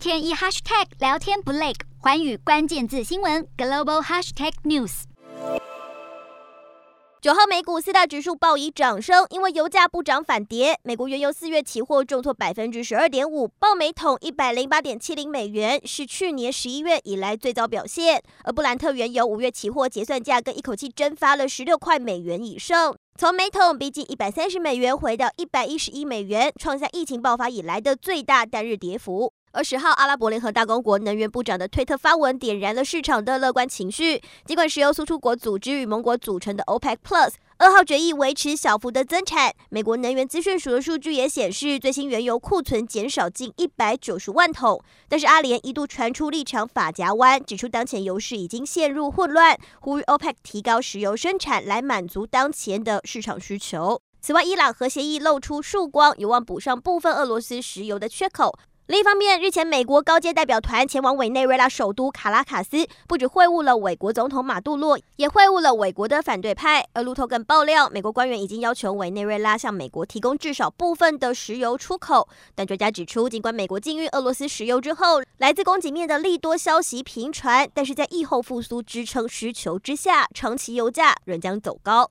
天一 hashtag 聊天不累，环宇关键字新闻 global hashtag news。九号美股四大指数报以涨升，因为油价不涨反跌。美国原油四月期货重挫百分之十二点五，报每桶一百零八点七零美元，是去年十一月以来最早表现。而布兰特原油五月期货结算价更一口气蒸发了十六块美元以上，从每桶逼近一百三十美元回到一百一十一美元，创下疫情爆发以来的最大单日跌幅。而十号，阿拉伯联合大公国能源部长的推特发文，点燃了市场的乐观情绪。尽管石油输出国组织与盟国组成的 OPEC Plus 二号决议维持小幅的增产，美国能源资讯署的数据也显示，最新原油库存减少近一百九十万桶。但是阿联一度传出立场法夹弯，指出当前油市已经陷入混乱，呼吁 OPEC 提高石油生产来满足当前的市场需求。此外，伊朗核协议露出曙光，有望补上部分俄罗斯石油的缺口。另一方面，日前美国高阶代表团前往委内瑞拉首都卡拉卡斯，不止会晤了委国总统马杜洛，也会晤了委国的反对派。而路透更爆料，美国官员已经要求委内瑞拉向美国提供至少部分的石油出口。但专家指出，尽管美国禁运俄罗斯石油之后，来自供给面的利多消息频传，但是在疫后复苏支撑需求之下，长期油价仍将走高。